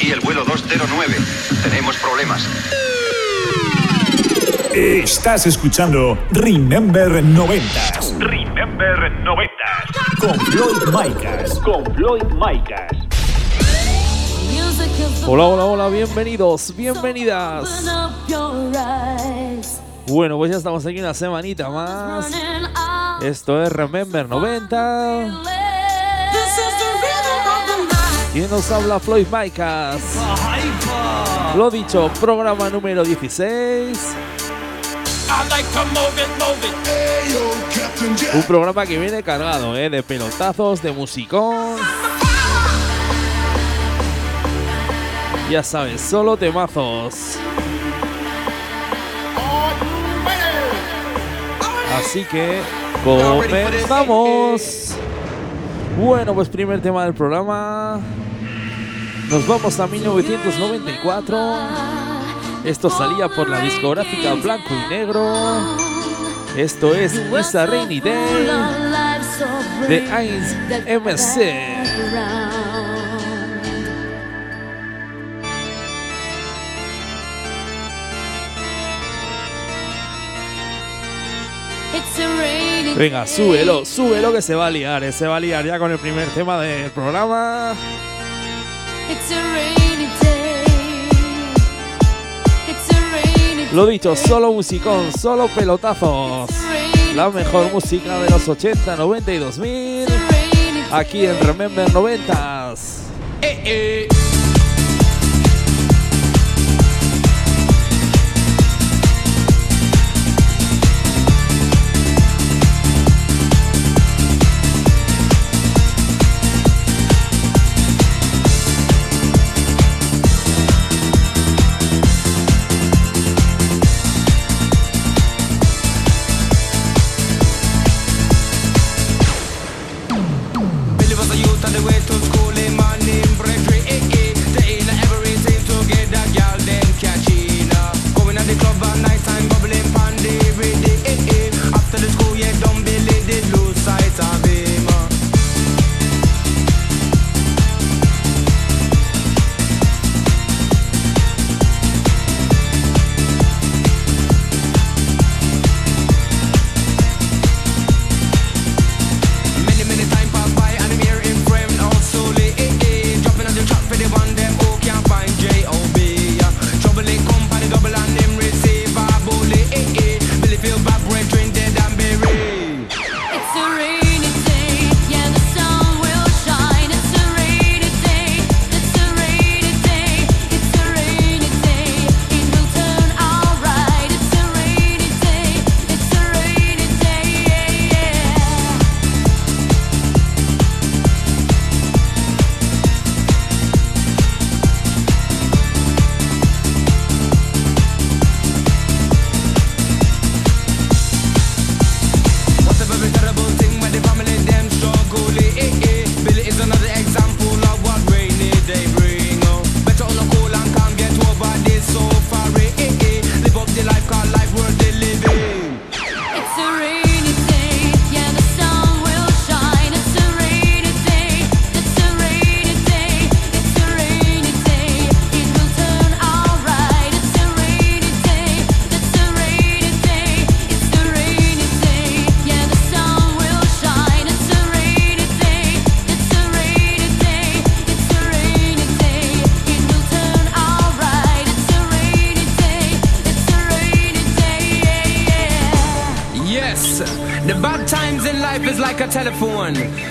Aquí el vuelo 209. Tenemos problemas. Estás escuchando Remember 90 Remember 90. con Floyd Micas. Con Floyd Micas. Hola, hola, hola, bienvenidos, bienvenidas. Bueno, pues ya estamos aquí una semanita más. Esto es Remember 90. Y nos habla Floyd Micas. Lo dicho, programa número 16. Un programa que viene cargado ¿eh? de pelotazos, de musicón. Ya sabes, solo temazos. Así que comenzamos. Bueno, pues primer tema del programa. Nos vamos a 1994. Esto salía por la discográfica Blanco y Negro. Esto es It's a Rainy Day de 1MC. Venga, súbelo, súbelo que se va a liar, eh, se va a liar ya con el primer tema del programa. Lo dicho, solo musicón, solo pelotazos. La mejor música de los 80, 90 y 2000. Aquí en Remember 90s. Billy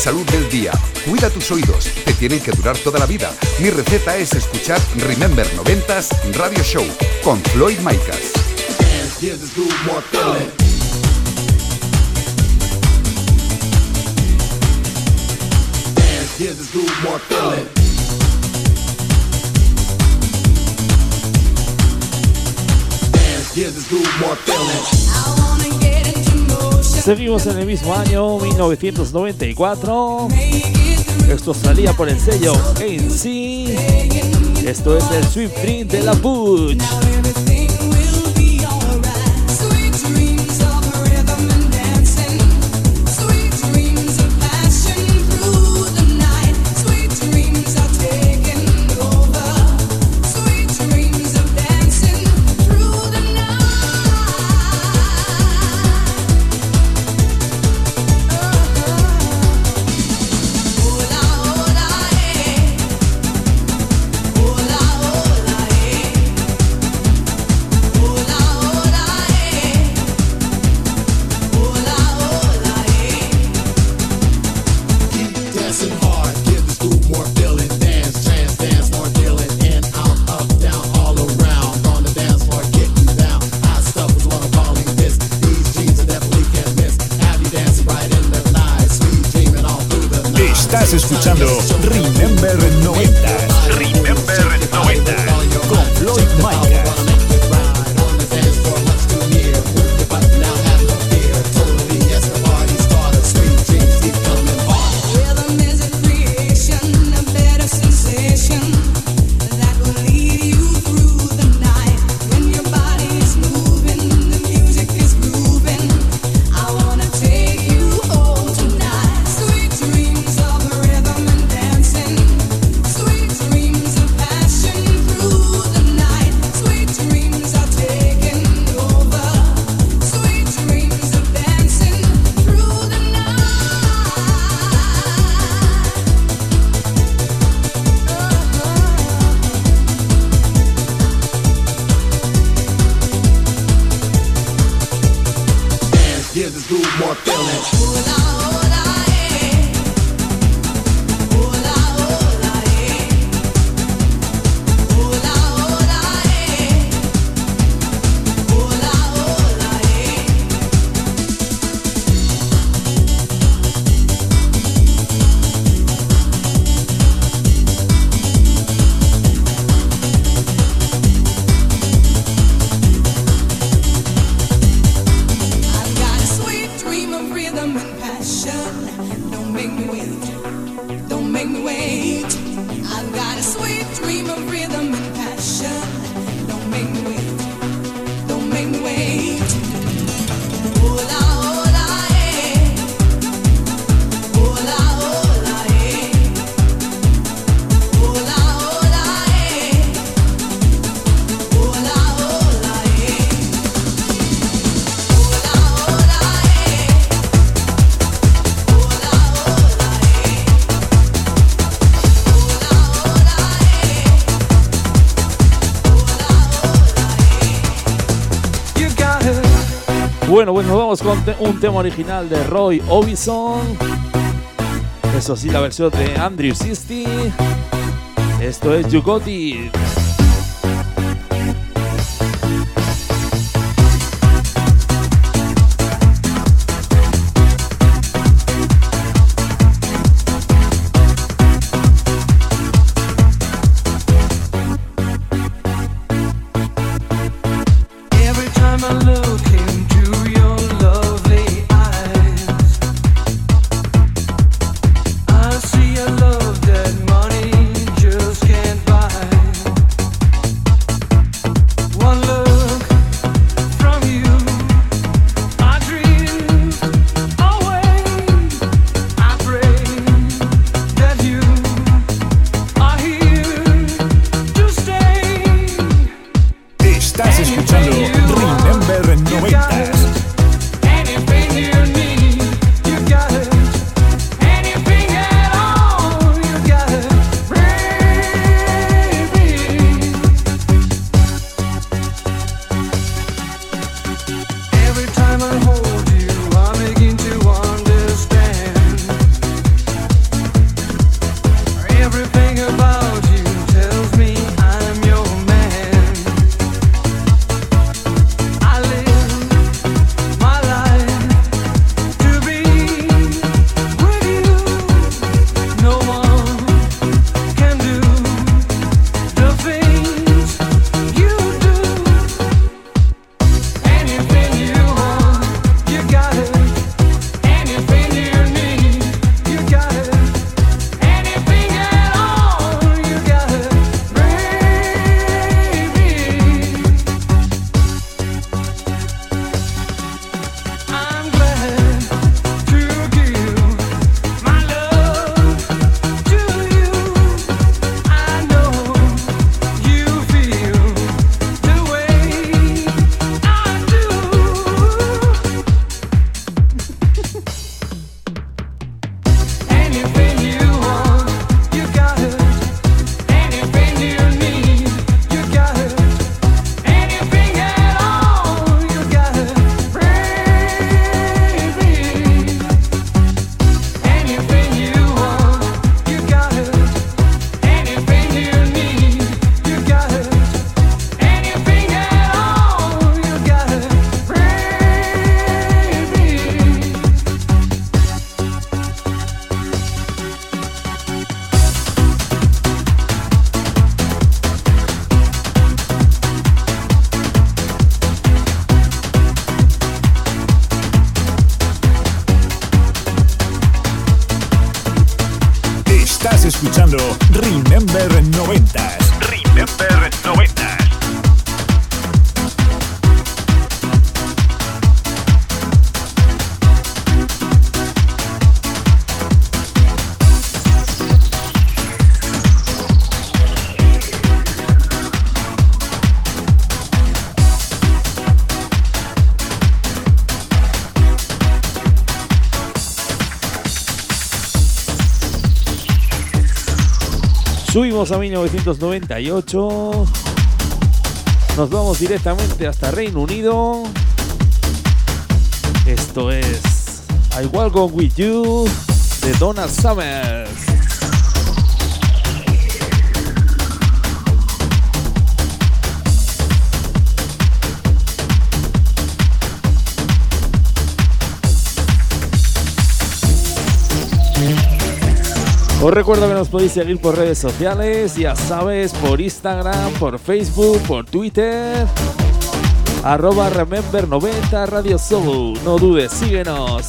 Salud del día. Cuida tus oídos, te tienen que durar toda la vida. Mi receta es escuchar Remember 90s Radio Show con Floyd Micas. Seguimos en el mismo año, 1994. Esto salía por el sello ANC. Esto es el Sweep Dream de la Butch. Estás escuchando Remember 90. Remember 90. Con Floyd Micas. Bueno, pues nos vamos con un tema original de Roy Orbison. Eso sí, la versión de Andrew Sisti. Esto es You Subimos a 1998. Nos vamos directamente hasta Reino Unido. Esto es I Walk On With You de Donna Summers. Os recuerdo que nos podéis seguir por redes sociales, ya sabes, por Instagram, por Facebook, por Twitter. Arroba Remember 90 Radio Soul. No dudes, síguenos.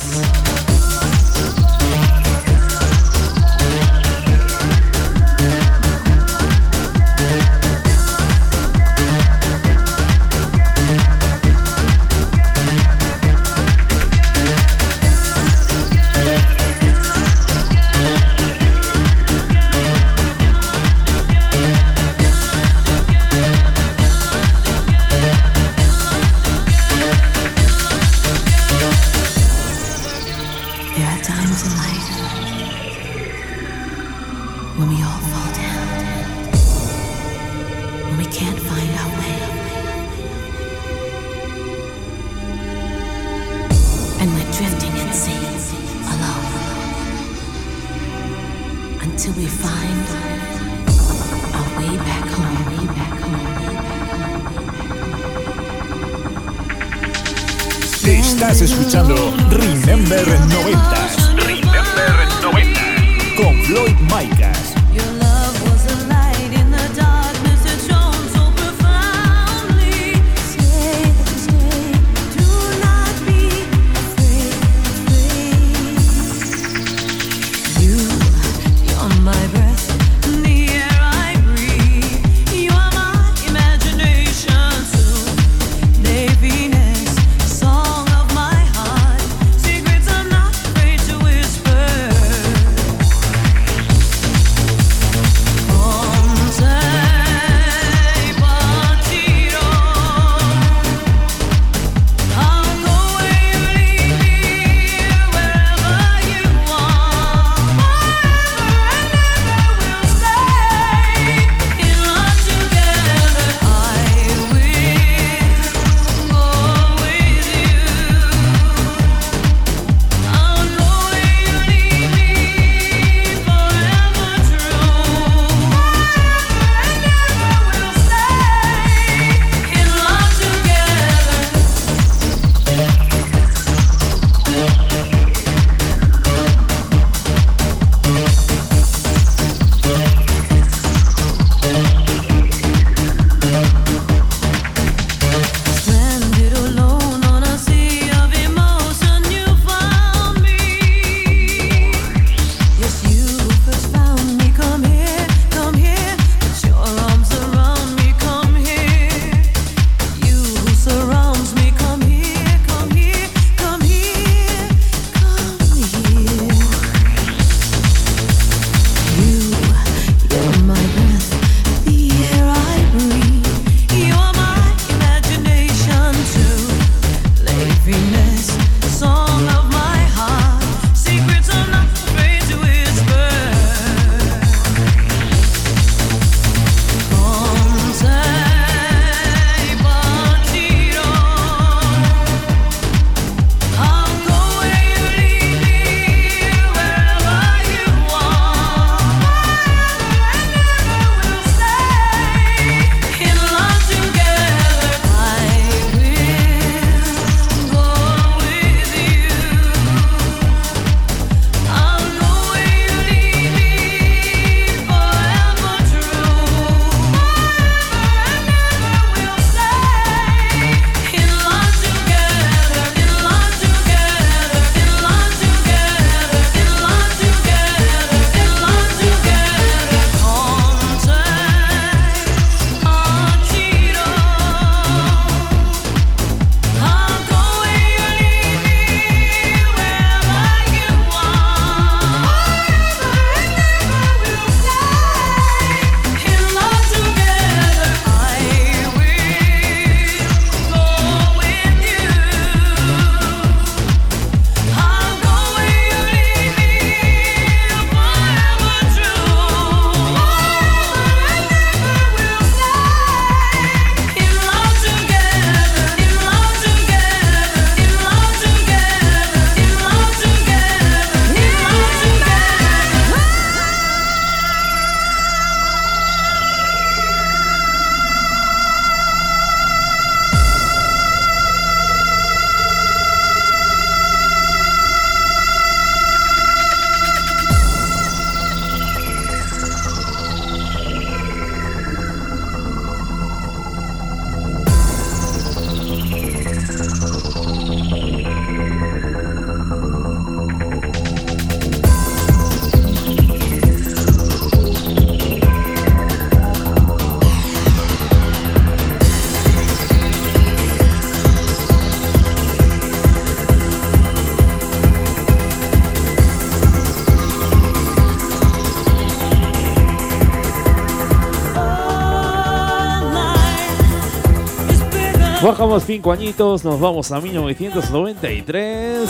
Bajamos cinco añitos, nos vamos a 1993.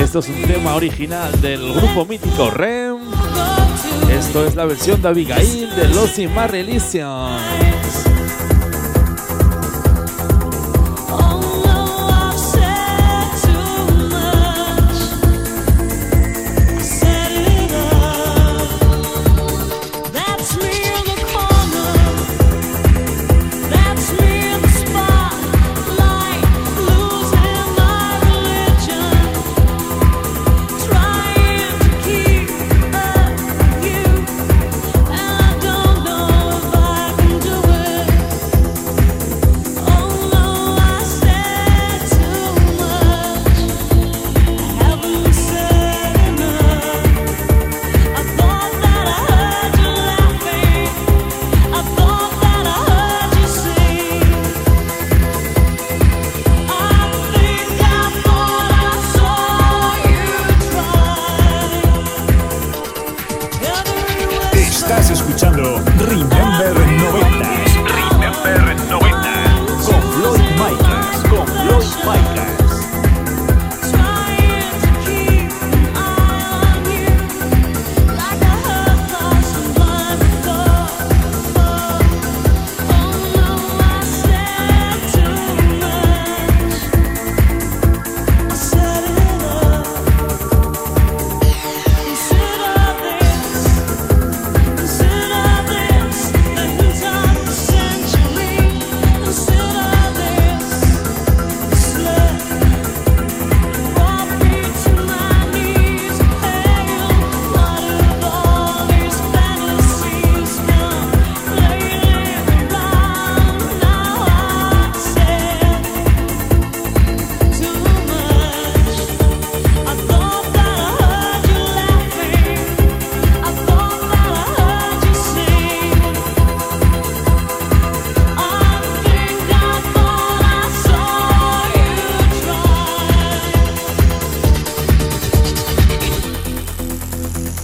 Esto es un tema original del grupo mítico REM. Esto es la versión de Abigail de Los Religion.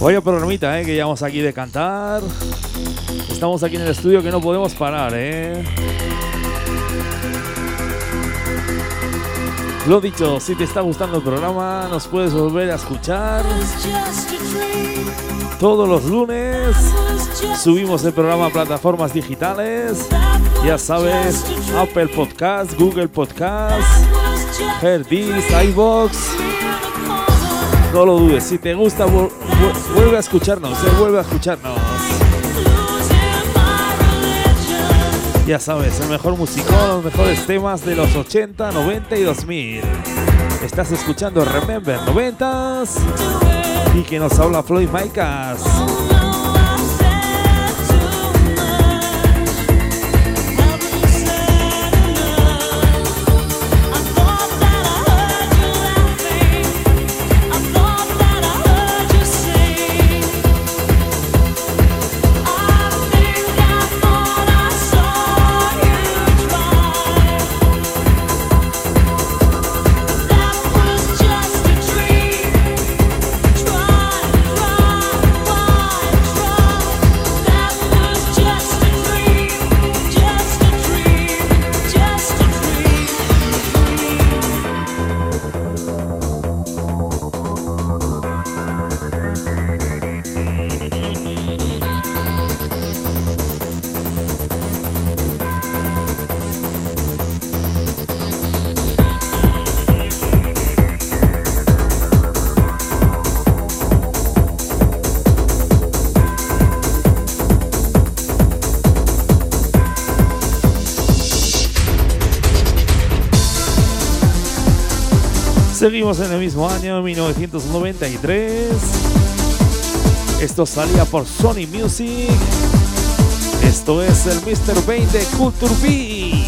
Vaya programita, eh, que llevamos aquí de cantar. Estamos aquí en el estudio que no podemos parar, eh. Lo dicho, si te está gustando el programa, nos puedes volver a escuchar todos los lunes. Subimos el programa a plataformas digitales. Ya sabes, Apple Podcast, Google Podcast, Heardis, iBox. No lo dudes, si te gusta, vuelve a escucharnos, eh, vuelve a escucharnos. Ya sabes, el mejor musicón, los mejores temas de los 80, 90 y 2000. Estás escuchando Remember 90s y que nos habla Floyd Micas. Seguimos en el mismo año, 1993. Esto salía por Sony Music. Esto es el Mr. Bane de Culture B.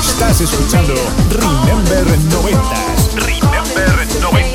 Estás escuchando Remember 90s. Remember 90s.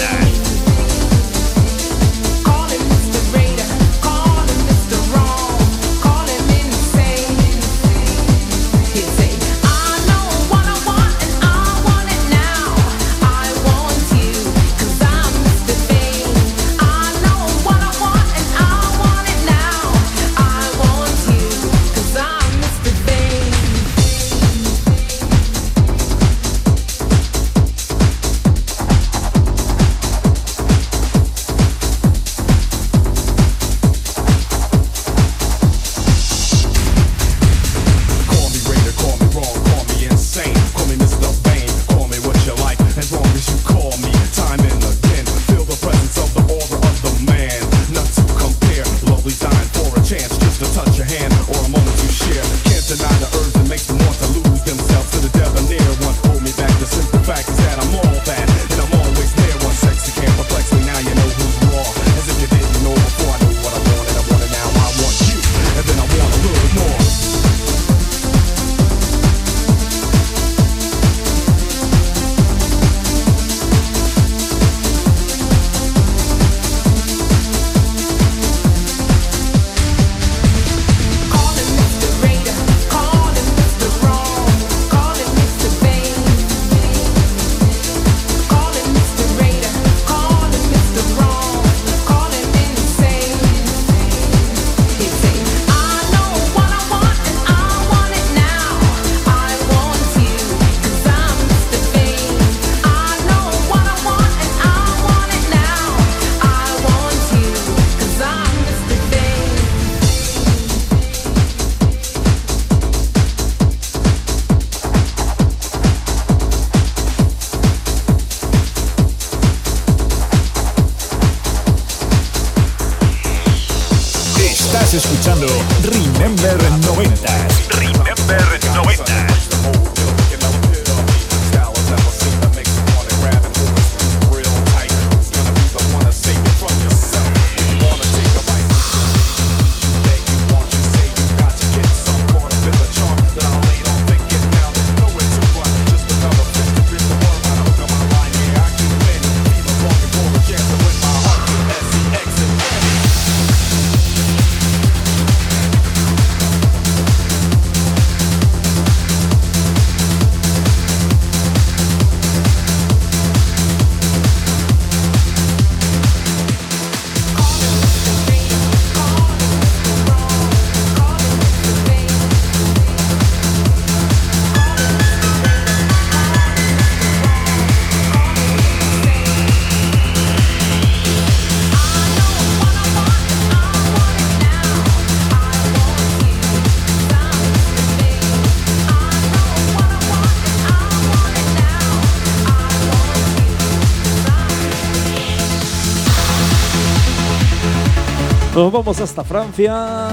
Nos vamos hasta Francia.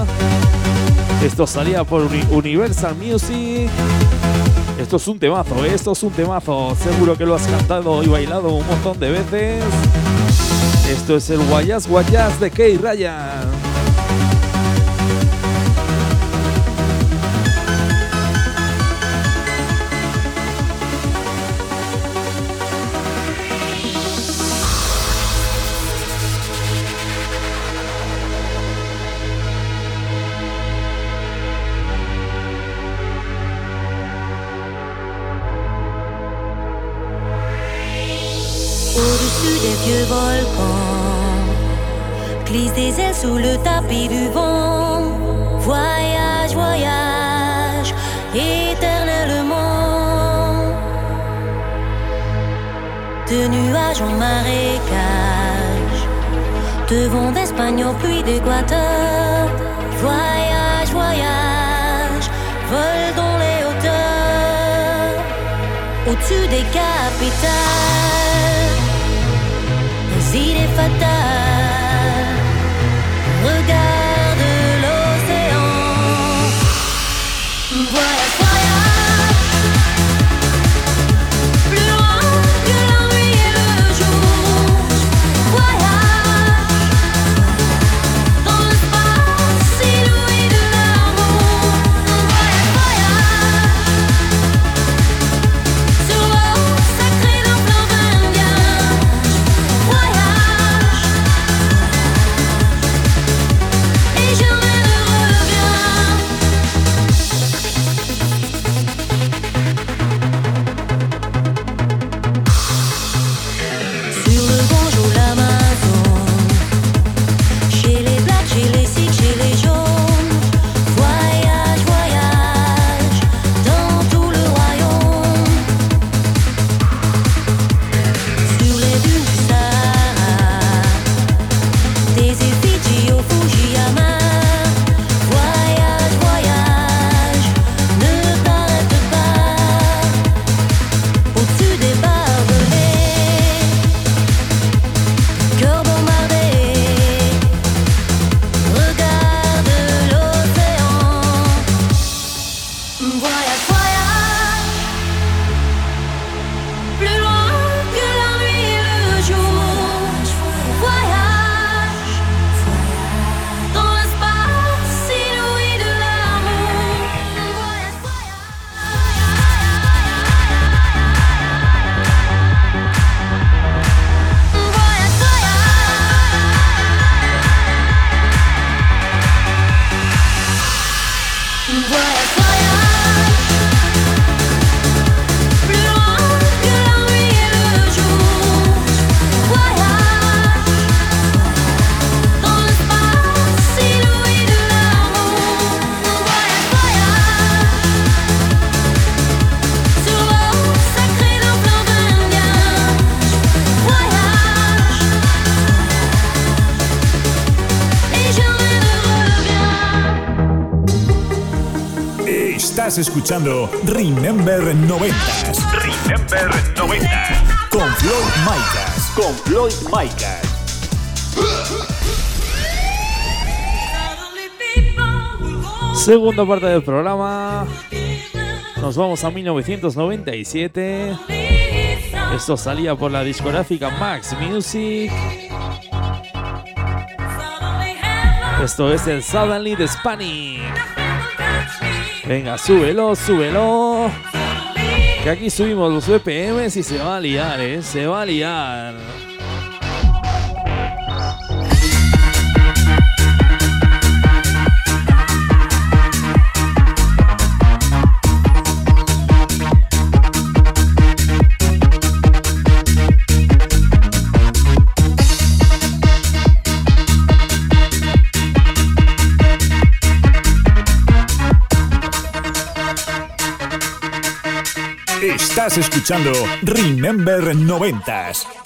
Esto salía por Uni- Universal Music. Esto es un temazo, ¿eh? esto es un temazo. Seguro que lo has cantado y bailado un montón de veces. Esto es el Guayas Guayas de Kay Ryan. Ailes sous le tapis du vent. Voyage, voyage, éternellement. De nuages en marécage, de vent d'Espagne au pluie d'Équateur. Voyage, voyage, vol dans les hauteurs au-dessus des capitales, des idées fatales regard Estás escuchando Remember 90s Remember 90. con Floyd Micas. Con Floyd Micas. Segunda parte del programa. Nos vamos a 1997. Esto salía por la discográfica Max Music. Esto es el Suddenly de Spanish. Venga, súbelo, súbelo. Que aquí subimos los BPMs y se va a liar, ¿eh? Se va a liar. Estás escuchando Remember 90s.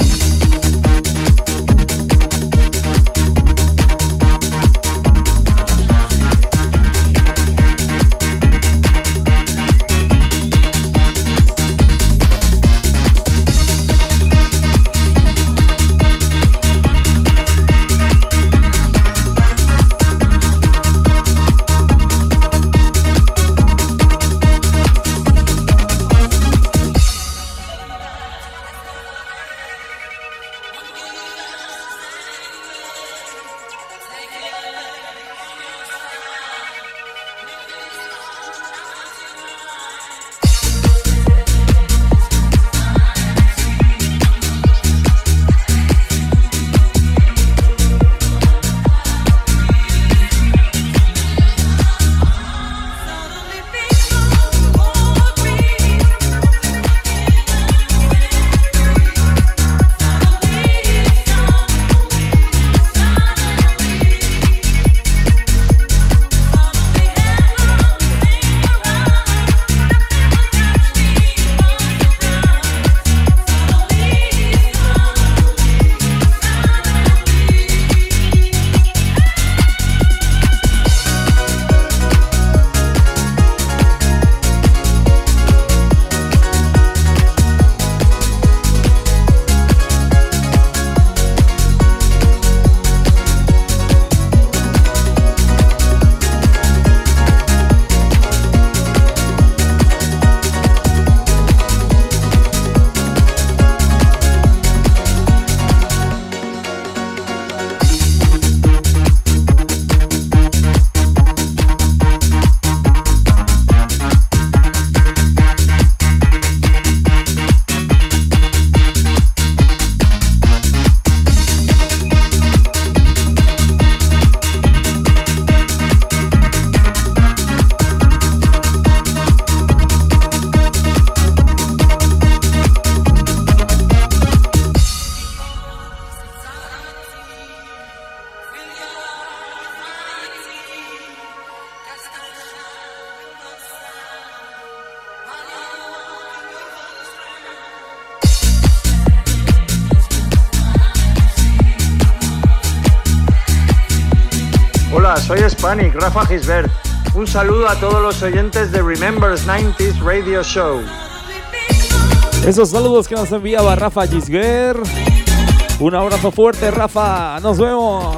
Soy Hispanic, Rafa Gisbert. Un saludo a todos los oyentes de Remembers 90s Radio Show. Esos saludos que nos enviaba Rafa Gisguer. Un abrazo fuerte, Rafa. Nos vemos.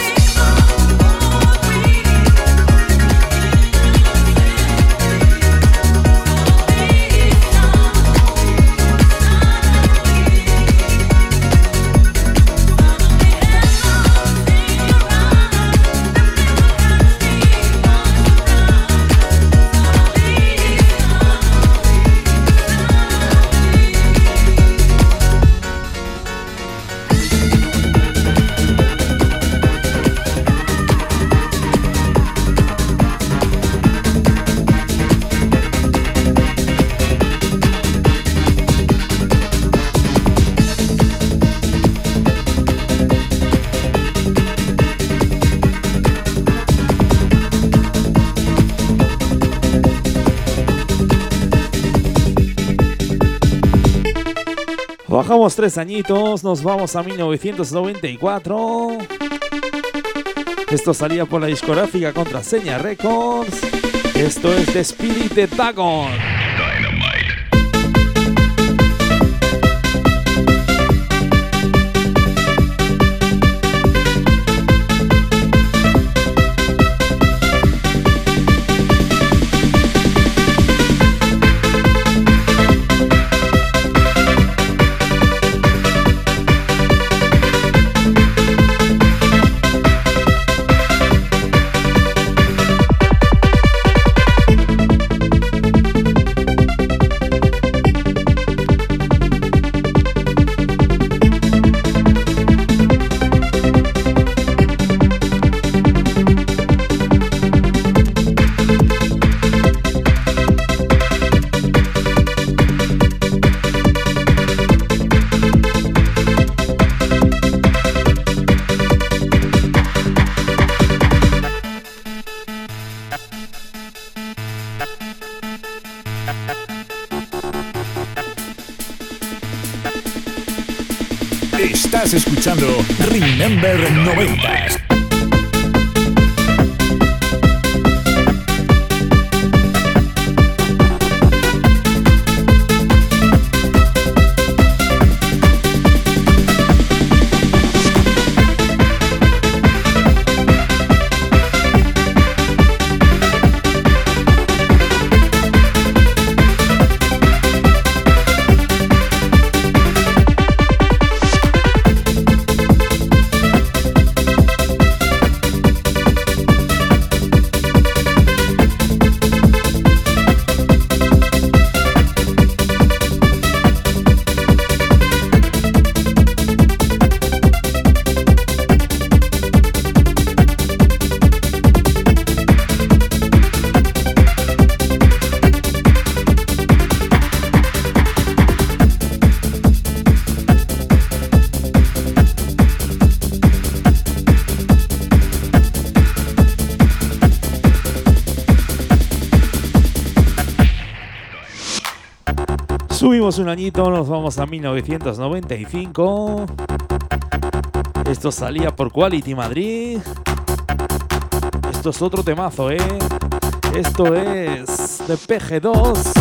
Bajamos tres añitos, nos vamos a 1994. Esto salía por la discográfica Contraseña Records. Esto es The Spirit de Dagon. Remember 90s. Un añito, nos vamos a 1995. Esto salía por Quality Madrid. Esto es otro temazo, ¿eh? Esto es de PG2.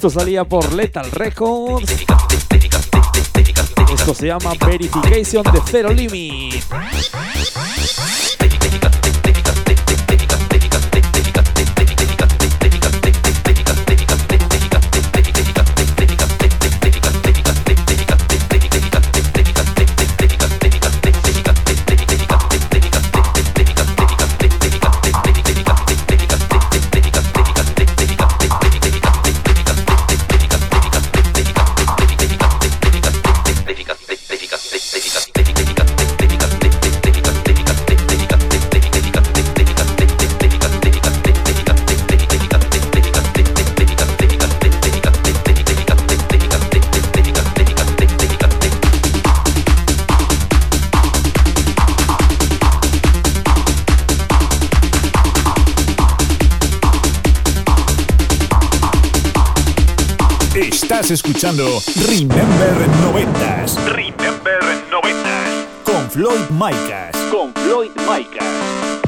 Esto salía por Lethal Records. Esto se llama Verification de Zero Limit. Estás escuchando Remember 90s. Remember 90s. Con Floyd Micas. Con Floyd Micas.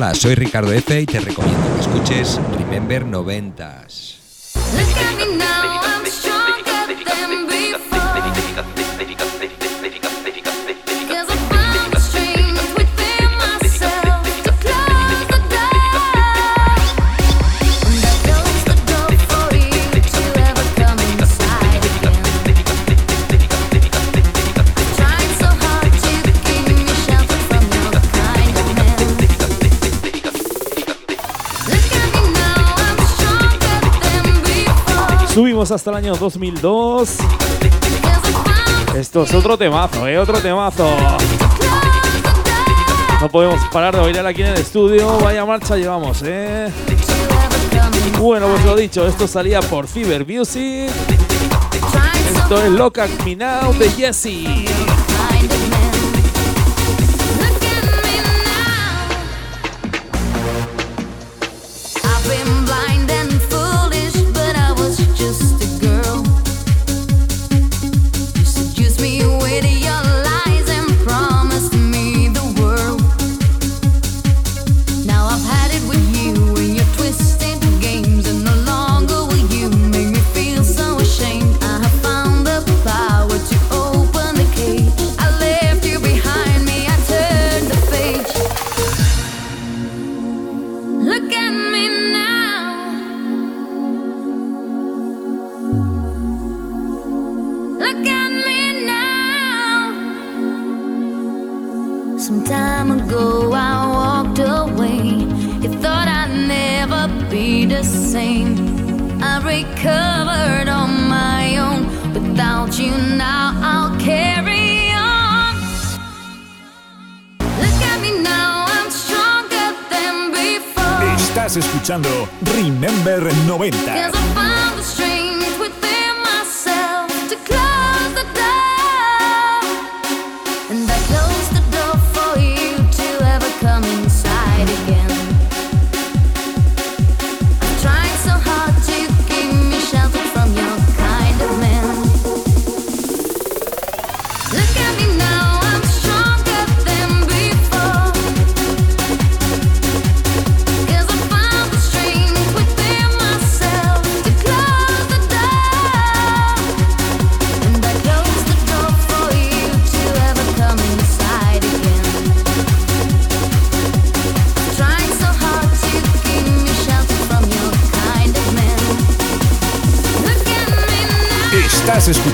Hola, soy Ricardo Efe y te recomiendo que escuches Remember 90s. Subimos hasta el año 2002. Esto es otro temazo, ¿eh? Otro temazo. No podemos parar de bailar aquí en el estudio. Vaya marcha llevamos, ¿eh? Bueno, pues lo dicho, esto salía por Fever Music. Esto es Loca Me de Jesse.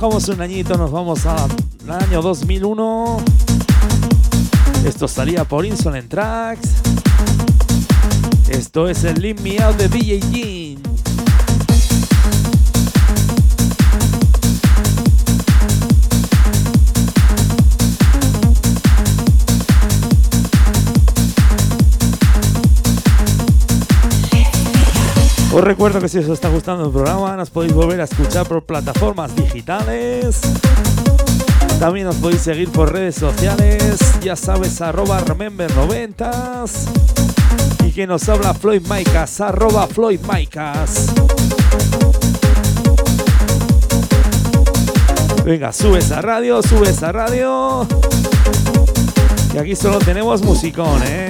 bajamos un añito, nos vamos al año 2001. Esto salía por Insolent Tracks. Esto es el Leave Me Out de DJ Os recuerdo que si os está gustando el programa nos podéis volver a escuchar por plataformas digitales. También nos podéis seguir por redes sociales, ya sabes, arroba remember90s. Y que nos habla Floyd Maicas, arroba Floyd Maicas. Venga, sube esa radio, sube esa radio. Y aquí solo tenemos musicón, ¿eh?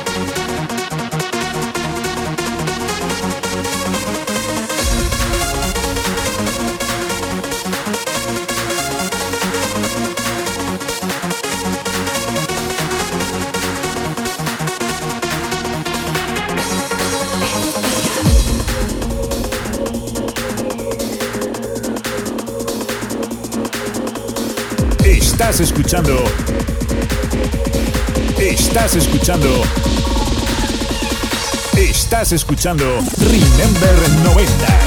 Estás escuchando. Estás escuchando. Estás escuchando Remember 90s.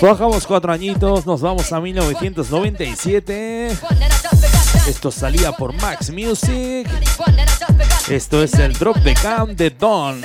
Bajamos cuatro añitos, nos vamos a 1997. Esto salía por Max Music. Esto es el Drop the Cam de Dons.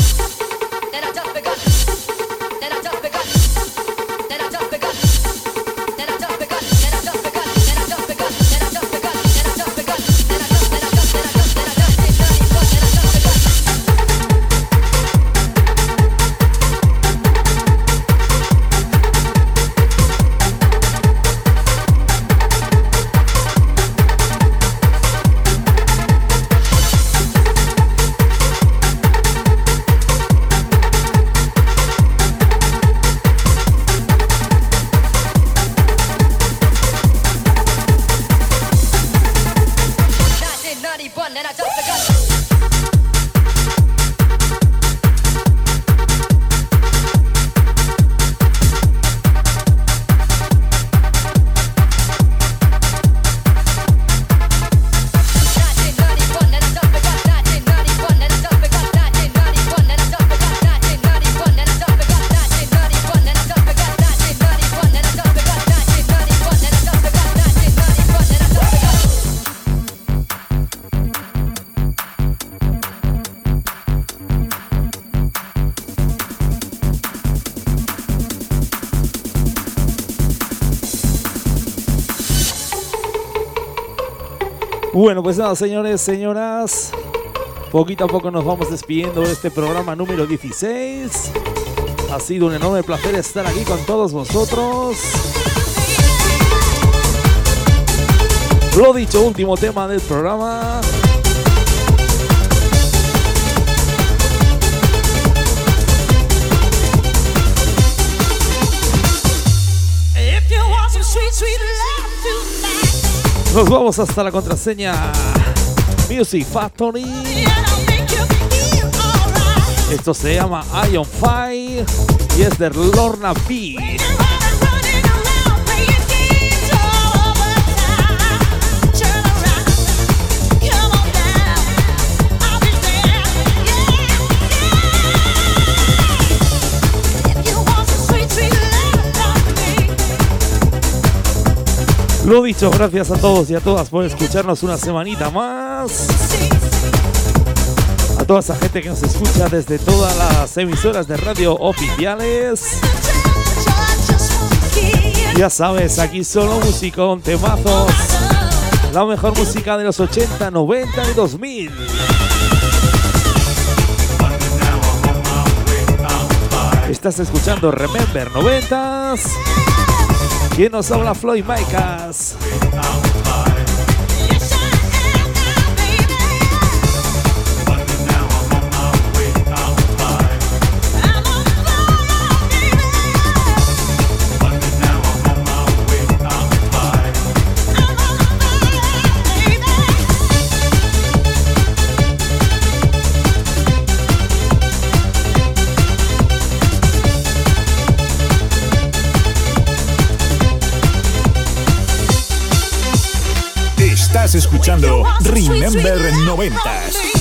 Bueno, pues nada, señores, señoras. Poquito a poco nos vamos despidiendo de este programa número 16. Ha sido un enorme placer estar aquí con todos vosotros. Lo dicho, último tema del programa. Nos vamos hasta la contraseña Music Factory. Esto se llama Ion Fire y es de Lorna B. Lo dicho, gracias a todos y a todas por escucharnos una semanita más. A toda esa gente que nos escucha desde todas las emisoras de radio oficiales. Ya sabes, aquí solo música con temazos. La mejor música de los 80, 90 y 2000. Estás escuchando Remember 90s. ¿Quién nos habla? Floyd Micas. Estás escuchando Remember 90s.